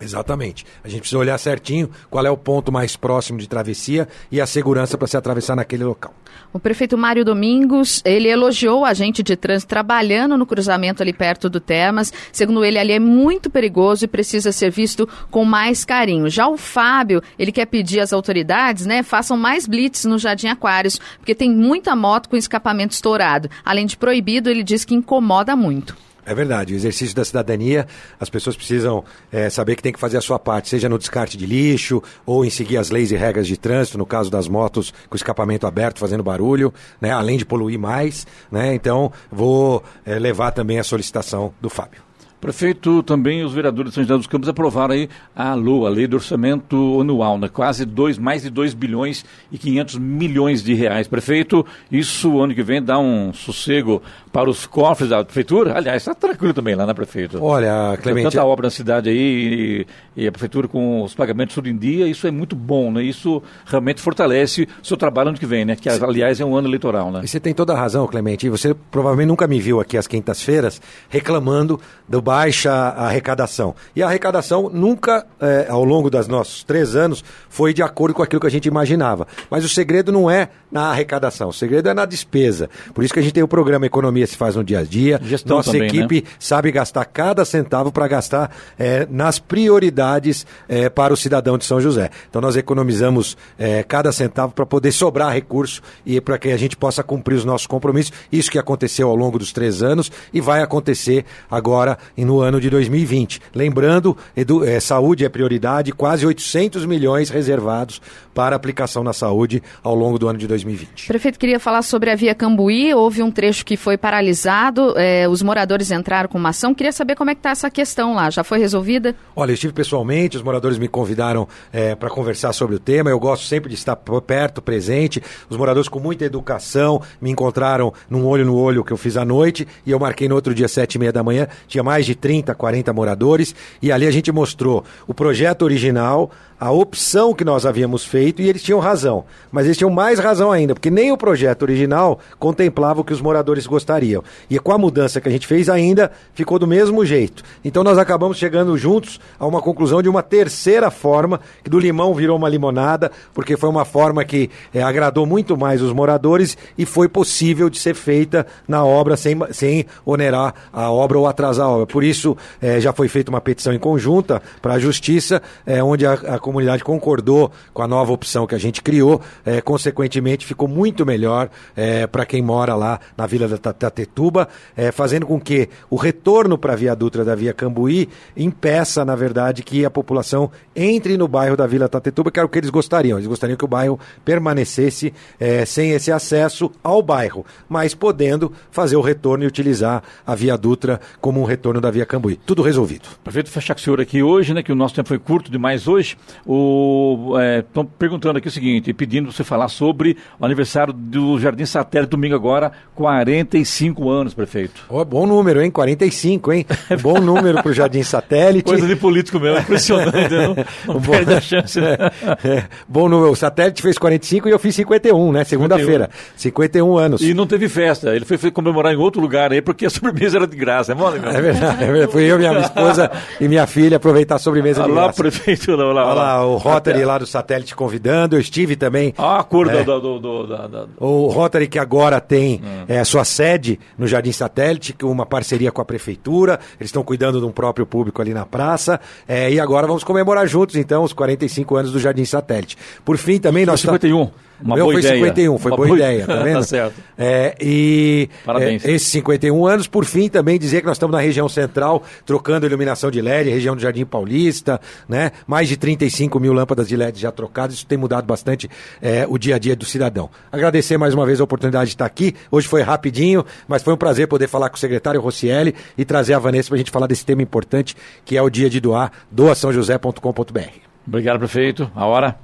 Exatamente. A gente precisa olhar certinho qual é o ponto mais próximo de travessia e a segurança para se atravessar naquele local. O prefeito Mário Domingos, ele elogiou o agente de trânsito trabalhando no cruzamento ali perto do Termas. Segundo ele, ali é muito perigoso e precisa ser visto com mais carinho. Já o Fábio, ele quer pedir às autoridades, né, façam mais blitz no Jardim Aquários, porque tem muita moto com escapamento estourado. Além de proibido, ele diz que incomoda muito. É verdade, o exercício da cidadania, as pessoas precisam é, saber que tem que fazer a sua parte, seja no descarte de lixo ou em seguir as leis e regras de trânsito, no caso das motos com escapamento aberto fazendo barulho, né, além de poluir mais. Né, então, vou é, levar também a solicitação do Fábio. Prefeito, também os vereadores de São José dos Campos aprovaram aí a LOA, a Lei do Orçamento Anual, né? quase dois, mais de 2 bilhões e 500 milhões de reais. Prefeito, isso ano que vem dá um sossego para os cofres da prefeitura? Aliás, está tranquilo também lá na prefeitura. Olha, Clemente... Tem tanta obra na cidade aí e, e, a prefeitura com os pagamentos tudo em dia, isso é muito bom, né? Isso realmente fortalece o seu trabalho ano que vem, né? Que, aliás, é um ano eleitoral, né? E você tem toda a razão, Clemente. E você provavelmente nunca me viu aqui às quintas-feiras reclamando do baixa arrecadação. E a arrecadação nunca, é, ao longo dos nossos três anos, foi de acordo com aquilo que a gente imaginava. Mas o segredo não é na arrecadação, o segredo é na despesa. Por isso que a gente tem o programa Economia se faz no dia a dia. Gestão Nossa também, equipe né? sabe gastar cada centavo para gastar é, nas prioridades é, para o cidadão de São José. Então nós economizamos é, cada centavo para poder sobrar recurso e para que a gente possa cumprir os nossos compromissos. Isso que aconteceu ao longo dos três anos e vai acontecer agora no ano de 2020. Lembrando, edu, é, saúde é prioridade, quase 800 milhões reservados para aplicação na saúde ao longo do ano de 2020. Prefeito, queria falar sobre a Via Cambuí. Houve um trecho que foi paralisado, é, os moradores entraram com uma ação. Queria saber como é que está essa questão lá. Já foi resolvida? Olha, eu estive pessoalmente, os moradores me convidaram é, para conversar sobre o tema. Eu gosto sempre de estar perto, presente. Os moradores com muita educação me encontraram num olho no olho que eu fiz à noite e eu marquei no outro dia, sete e meia da manhã. Tinha mais de 30, 40 moradores e ali a gente mostrou o projeto original, a opção que nós havíamos feito e eles tinham razão. Mas eles tinham mais razão ainda, porque nem o projeto original contemplava o que os moradores gostariam. E com a mudança que a gente fez ainda, ficou do mesmo jeito. Então nós acabamos chegando juntos a uma conclusão de uma terceira forma, que do limão virou uma limonada, porque foi uma forma que é, agradou muito mais os moradores e foi possível de ser feita na obra sem, sem onerar a obra ou atrasar a obra. Por isso, é, já foi feita uma petição em conjunta para a Justiça, é, onde a, a comunidade concordou com a nova opção que a gente criou, é, consequentemente ficou muito melhor é, para quem mora lá na Vila da Tatetuba, é, fazendo com que o retorno para a Via Dutra da Via Cambuí impeça, na verdade, que a população entre no bairro da Vila Tatetuba, que era o que eles gostariam. Eles gostariam que o bairro permanecesse é, sem esse acesso ao bairro, mas podendo fazer o retorno e utilizar a Via Dutra como um retorno da Via Cambuí. Tudo resolvido. Prefeito, fechar com o senhor aqui hoje, né, que o nosso tempo foi curto demais hoje. Estão é, perguntando aqui o seguinte, pedindo você falar sobre o aniversário do Jardim Satélite domingo agora, 45 anos, prefeito. Oh, bom número, hein? 45, hein? bom número para o Jardim Satélite. Coisa de político mesmo, impressionante. não, não bom, perde a chance. Né? É, bom número. O Satélite fez 45 e eu fiz 51, né? Segunda-feira. 51 anos. E não teve festa. Ele foi, foi, comemorar em outro lugar aí, porque a sobremesa era de graça. É mole, É verdade. É verdade. Fui eu, minha esposa e minha filha aproveitar a sobremesa de graça. prefeito. Lá, lá, Olha lá, o Rotary lá do satélite convidando, eu estive também. Ah, a cor é, do, do, do, da, da... O Rotary que agora tem hum. é, sua sede no Jardim Satélite, com uma parceria com a prefeitura, eles estão cuidando de um próprio público ali na praça, é, e agora vamos comemorar juntos, então, os 45 anos do Jardim Satélite. Por fim, também nós... 51. Uma meu boa foi ideia. 51, foi Uma boa, boa ideia, tá vendo? tá certo. É, e Parabéns. É, esses 51 anos, por fim, também dizer que nós estamos na região central, trocando iluminação de LED, região do Jardim Paulista, né? Mais de 35 mil lâmpadas de LED já trocadas, isso tem mudado bastante é, o dia a dia do cidadão. Agradecer mais uma vez a oportunidade de estar aqui. Hoje foi rapidinho, mas foi um prazer poder falar com o secretário Rossielli e trazer a Vanessa para a gente falar desse tema importante, que é o dia de doar, doaçãojosé.com.br. Obrigado, prefeito. A hora?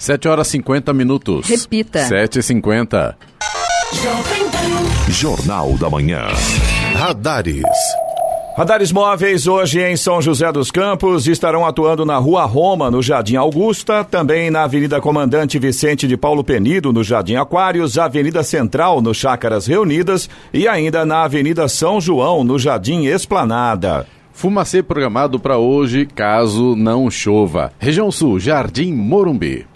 7 horas 50 minutos. Repita. 7h50. Jornal da Manhã. Radares. Radares móveis hoje em São José dos Campos estarão atuando na Rua Roma, no Jardim Augusta, também na Avenida Comandante Vicente de Paulo Penido, no Jardim Aquários, Avenida Central, no Chácaras Reunidas e ainda na Avenida São João, no Jardim Esplanada. Fumacê programado para hoje, caso não chova. Região Sul, Jardim Morumbi.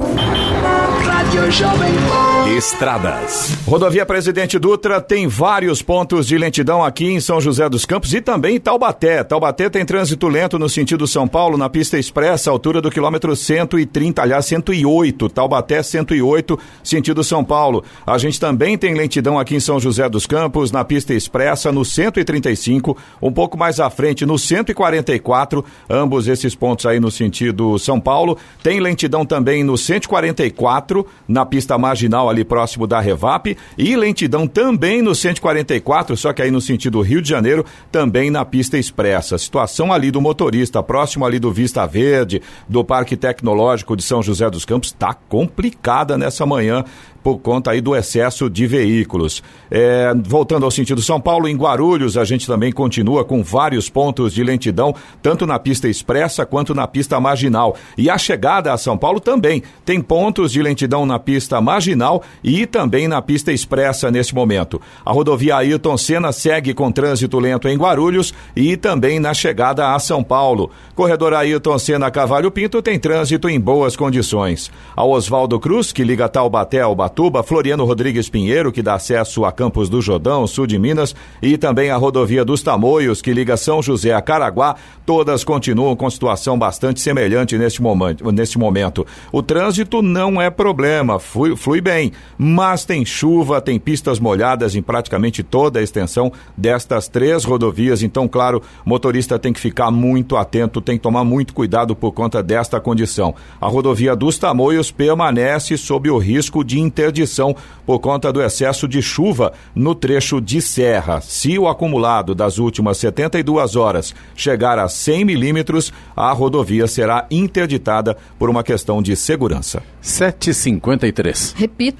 Radio Shopping Mall. Estradas. Rodovia Presidente Dutra tem vários pontos de lentidão aqui em São José dos Campos e também em Taubaté. Taubaté tem trânsito lento no sentido São Paulo, na pista expressa, altura do quilômetro 130, aliás, 108. Taubaté 108, sentido São Paulo. A gente também tem lentidão aqui em São José dos Campos, na pista expressa, no 135, um pouco mais à frente, no 144. Ambos esses pontos aí no sentido São Paulo. Tem lentidão também no 144, na pista marginal ali próximo da Revap e lentidão também no 144, só que aí no sentido Rio de Janeiro, também na pista expressa. Situação ali do motorista, próximo ali do Vista Verde, do Parque Tecnológico de São José dos Campos, está complicada nessa manhã por conta aí do excesso de veículos. É, voltando ao sentido São Paulo, em Guarulhos, a gente também continua com vários pontos de lentidão, tanto na pista expressa quanto na pista marginal. E a chegada a São Paulo também tem pontos de lentidão na pista marginal e também na pista expressa nesse momento. A rodovia Ayrton Senna segue com trânsito lento em Guarulhos e também na chegada a São Paulo. Corredor Ayrton Senna Cavalho Pinto tem trânsito em boas condições. A Oswaldo Cruz, que liga Taubaté ao Ubatuba, Floriano Rodrigues Pinheiro, que dá acesso a Campos do Jordão, sul de Minas, e também a rodovia dos Tamoios, que liga São José a Caraguá, todas continuam com situação bastante semelhante neste momento. Neste momento. O trânsito não é problema, flui, flui bem mas tem chuva, tem pistas molhadas em praticamente toda a extensão destas três rodovias. Então, claro, motorista tem que ficar muito atento, tem que tomar muito cuidado por conta desta condição. A rodovia dos Tamoios permanece sob o risco de interdição por conta do excesso de chuva no trecho de serra. Se o acumulado das últimas 72 horas chegar a 100 milímetros, a rodovia será interditada por uma questão de segurança. 753. Repito.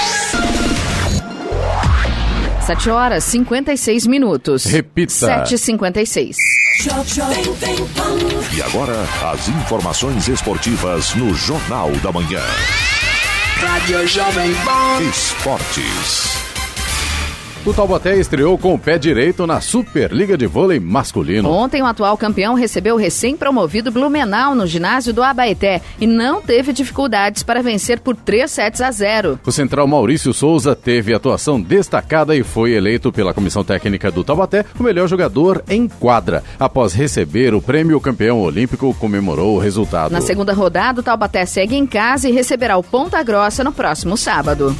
7 horas 56 minutos. Repita. 7h56. E agora, as informações esportivas no Jornal da Manhã. Rádio Jovem Pan. Esportes. O Taubaté estreou com o pé direito na Superliga de Vôlei Masculino. Ontem, o atual campeão recebeu o recém-promovido Blumenau no ginásio do Abaeté e não teve dificuldades para vencer por 3 sets a 0. O central Maurício Souza teve atuação destacada e foi eleito pela comissão técnica do Taubaté o melhor jogador em quadra. Após receber o prêmio, o campeão olímpico comemorou o resultado. Na segunda rodada, o Taubaté segue em casa e receberá o Ponta Grossa no próximo sábado.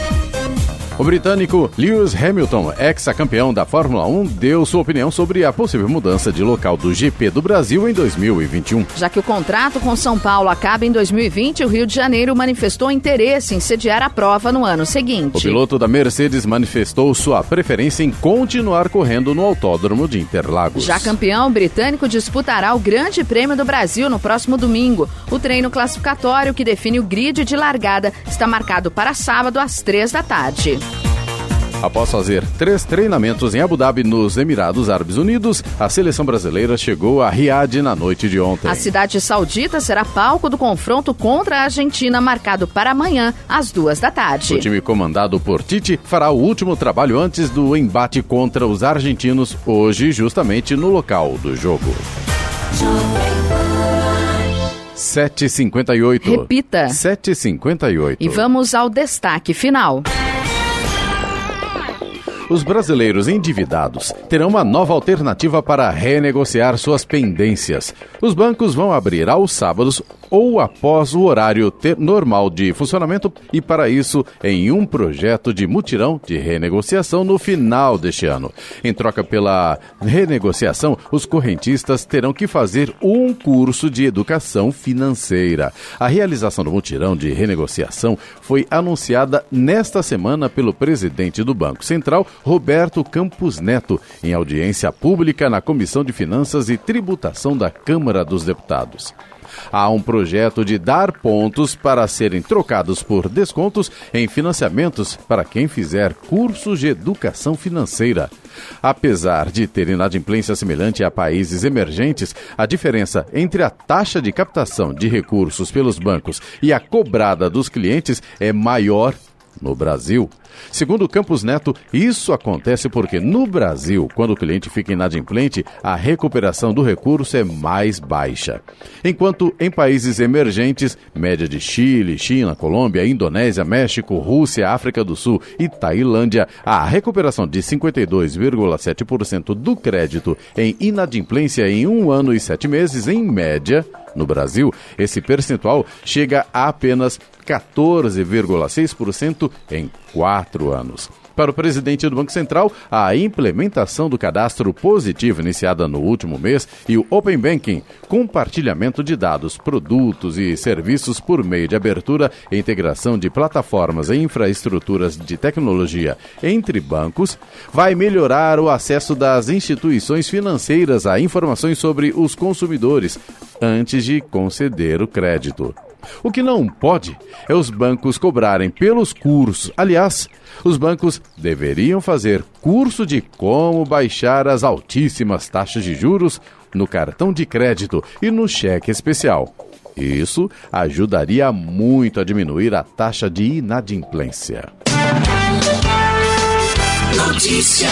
O britânico Lewis Hamilton, ex-campeão da Fórmula 1, deu sua opinião sobre a possível mudança de local do GP do Brasil em 2021. Já que o contrato com São Paulo acaba em 2020, o Rio de Janeiro manifestou interesse em sediar a prova no ano seguinte. O piloto da Mercedes manifestou sua preferência em continuar correndo no Autódromo de Interlagos. Já campeão, britânico disputará o Grande Prêmio do Brasil no próximo domingo. O treino classificatório que define o grid de largada está marcado para sábado às três da tarde. Após fazer três treinamentos em Abu Dhabi, nos Emirados Árabes Unidos, a seleção brasileira chegou a Riad na noite de ontem. A cidade saudita será palco do confronto contra a Argentina, marcado para amanhã, às duas da tarde. O time comandado por Tite fará o último trabalho antes do embate contra os argentinos, hoje, justamente no local do jogo. 7h58. Repita. 7h58. E vamos ao destaque final. Os brasileiros endividados terão uma nova alternativa para renegociar suas pendências. Os bancos vão abrir aos sábados ou após o horário normal de funcionamento e, para isso, em um projeto de mutirão de renegociação no final deste ano. Em troca pela renegociação, os correntistas terão que fazer um curso de educação financeira. A realização do mutirão de renegociação foi anunciada nesta semana pelo presidente do Banco Central, Roberto Campos Neto, em audiência pública na Comissão de Finanças e Tributação da Câmara dos Deputados. Há um projeto de dar pontos para serem trocados por descontos em financiamentos para quem fizer cursos de educação financeira. Apesar de ter inadimplência semelhante a países emergentes, a diferença entre a taxa de captação de recursos pelos bancos e a cobrada dos clientes é maior no Brasil. Segundo Campos Neto, isso acontece porque no Brasil, quando o cliente fica inadimplente, a recuperação do recurso é mais baixa. Enquanto em países emergentes, média de Chile, China, Colômbia, Indonésia, México, Rússia, África do Sul e Tailândia, a recuperação de 52,7% do crédito em inadimplência em um ano e sete meses, em média, no Brasil, esse percentual chega a apenas 14,6% em quatro anos. Para o presidente do Banco Central, a implementação do cadastro positivo iniciada no último mês e o Open Banking, compartilhamento de dados, produtos e serviços por meio de abertura e integração de plataformas e infraestruturas de tecnologia entre bancos, vai melhorar o acesso das instituições financeiras a informações sobre os consumidores antes de conceder o crédito. O que não pode é os bancos cobrarem pelos cursos. Aliás, os bancos deveriam fazer curso de como baixar as altíssimas taxas de juros no cartão de crédito e no cheque especial. Isso ajudaria muito a diminuir a taxa de inadimplência. notícia.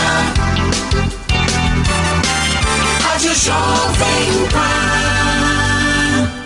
Rádio Jovem Pan.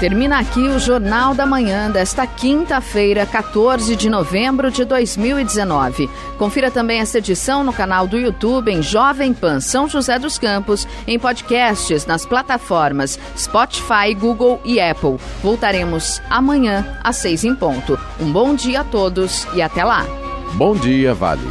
Termina aqui o Jornal da Manhã desta quinta-feira, 14 de novembro de 2019. Confira também esta edição no canal do YouTube em Jovem Pan São José dos Campos, em podcasts nas plataformas Spotify, Google e Apple. Voltaremos amanhã às seis em ponto. Um bom dia a todos e até lá. Bom dia, Vale.